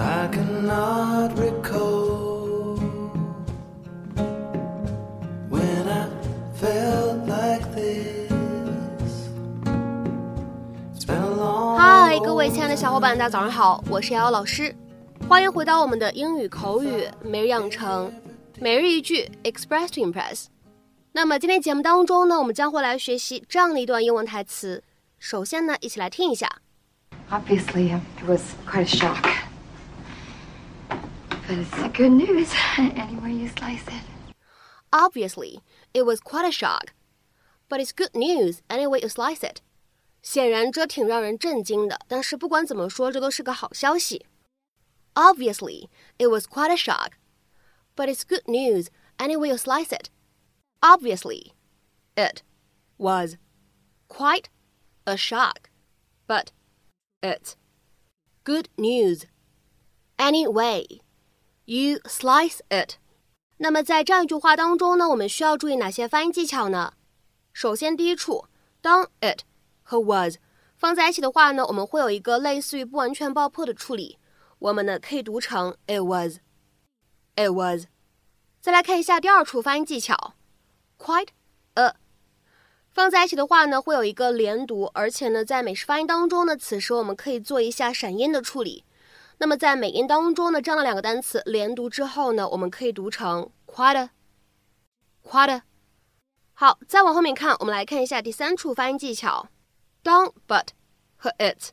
I cannot recall when I felt like this. It's been a long 嗨，各位亲爱的小伙伴，大家早上好，我是瑶瑶老师，欢迎回到我们的英语口语每日养成，每日一句 Express to Impress。那么今天节目当中呢，我们将会来学习这样的一段英文台词。首先呢，一起来听一下。Obviously, um, it was quite a shock. But it's the good news, any way you slice it. Obviously, it was quite a shock, but it's good news any way you slice it. 显然这挺让人震惊的，但是不管怎么说，这都是个好消息。Obviously, it was quite a shock, but it's good news any way you slice it. Obviously, it was quite a shock, but it's good news any way You slice it. 那么在这样一句话当中呢，我们需要注意哪些发音技巧呢？首先，第一处，当 it 和 was 放在一起的话呢，我们会有一个类似于不完全爆破的处理，我们呢可以读成 it was，it was。再来看一下第二处发音技巧，quite a 放在一起的话呢，会有一个连读，而且呢，在美式发音当中呢，此时我们可以做一下闪音的处理。那么在美音当中呢，这样的两个单词连读之后呢，我们可以读成 quite a，quite a。好，再往后面看，我们来看一下第三处发音技巧。当 but 和 it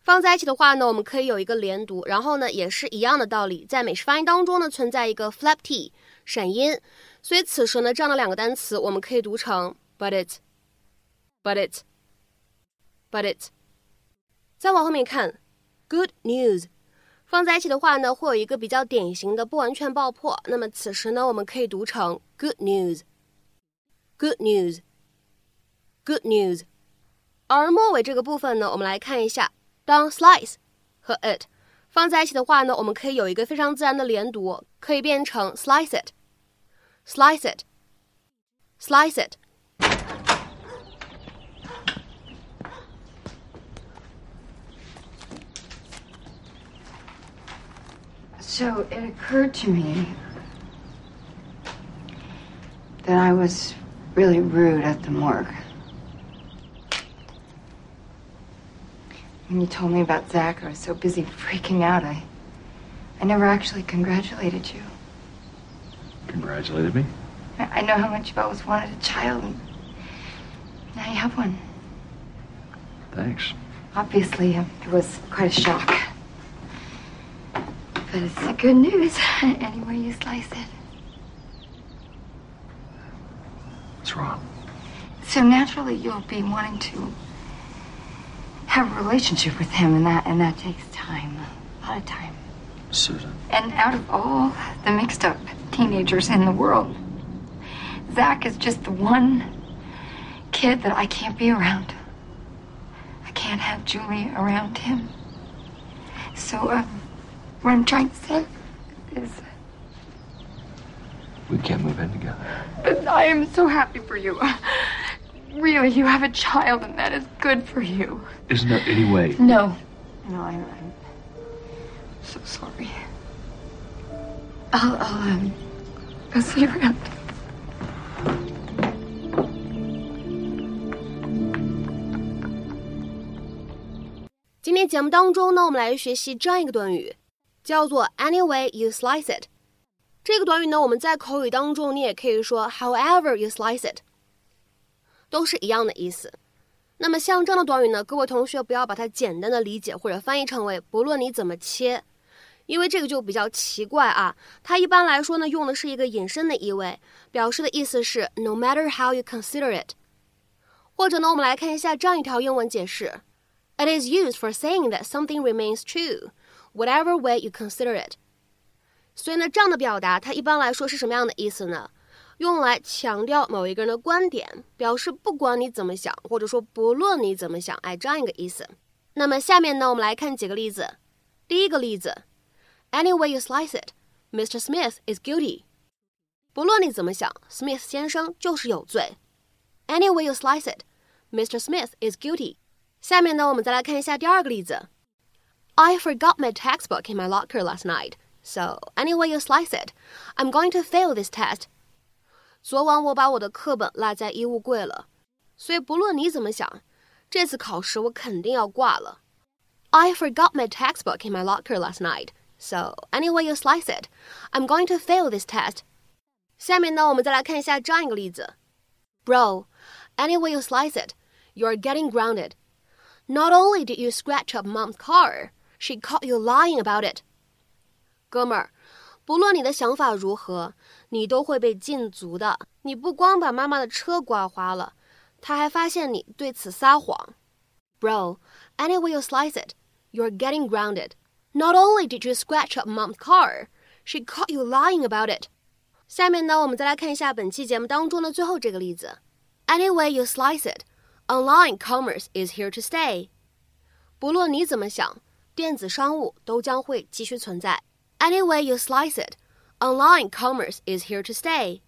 放在一起的话呢，我们可以有一个连读，然后呢，也是一样的道理，在美式发音当中呢，存在一个 flap t 闪音，所以此时呢，这样的两个单词我们可以读成 but it，but it，but it。再往后面看，good news。放在一起的话呢，会有一个比较典型的不完全爆破。那么此时呢，我们可以读成 good news，good news，good news。而末尾这个部分呢，我们来看一下，当 slice 和 it 放在一起的话呢，我们可以有一个非常自然的连读，可以变成 slice it，slice it，slice it。So it occurred to me that I was really rude at the morgue. When you told me about Zach, I was so busy freaking out. I, I never actually congratulated you. Congratulated me? I I know how much you've always wanted a child, and now you have one. Thanks. Obviously, um, it was quite a shock. But it's the good news, anywhere you slice it. What's wrong? So naturally, you'll be wanting to have a relationship with him, and that and that takes time, a lot of time. Susan. And out of all the mixed up teenagers in the world, Zach is just the one kid that I can't be around. I can't have Julie around him. So, um, what I'm trying to say is, We can't move in together. but I am so happy for you. Really, you have a child, and that is good for you. Isn't there any way? No. No, I'm, I'm so sorry. I'll, I'll, um, I'll see you around. 今天节目当中呢，我们来学习这样一个短语， 叫做 "any way you slice it"。这个短语呢，我们在口语当中你也可以说 "however you slice it"，都是一样的意思。那么像这样的短语呢，各位同学不要把它简单的理解或者翻译成为不论你怎么切，因为这个就比较奇怪啊。它一般来说呢，用的是一个引申的意味，表示的意思是 "no matter how you consider it"。或者呢，我们来看一下这样一条英文解释。It is used for saying that something remains true, whatever way you consider it. 所以呢，这样的表达它一般来说是什么样的意思呢？用来强调某一个人的观点，表示不管你怎么想，或者说不论你怎么想，哎，这样一个意思。那么下面呢，我们来看几个例子。第一个例子，Any way you slice it, Mr. Smith is guilty. 不论你怎么想，Smith 先生就是有罪。Any way you slice it, Mr. Smith is guilty. 下面呢，我们再来看一下第二个例子。I forgot my textbook in my locker last night, so any way you slice it, I'm going to fail this test. 昨晚我把我的课本落在衣物柜了，所以不论你怎么想，这次考试我肯定要挂了。I forgot my textbook in my locker last night, so any way you slice it, I'm going to fail this test. 下面呢，我们再来看一下这样一个例子：Bro, any way you slice it, you're getting grounded. Not only did you scratch up mom's car, she caught you lying about it. 哥们儿，不论你的想法如何，你都会被禁足的。你不光把妈妈的车刮花了，她还发现你对此撒谎。Bro, any way you slice it, you're getting grounded. Not only did you scratch up mom's car, she caught you lying about it. 下面呢，我们再来看一下本期节目当中的最后这个例子。Any way you slice it, online commerce is here to stay. 不论你怎么想， 电子商务都将会继续存在。Any way you slice it, online commerce is here to stay.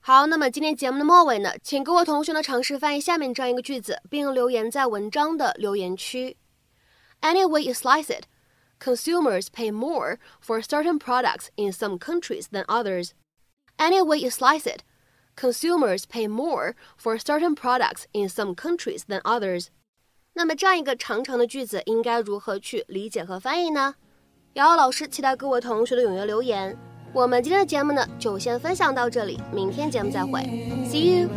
好，那么今天节目的末尾呢，请各位同学呢尝试翻译下面这样一个句子，并留言在文章的留言区。Any way you slice it, consumers pay more for certain products in some countries than others. Any way you slice it, consumers pay more for certain products in some countries than others. 那么这样一个长长的句子应该如何去理解和翻译呢？瑶瑶老师期待各位同学的踊跃留言。我们今天的节目呢，就先分享到这里，明天节目再会，See you。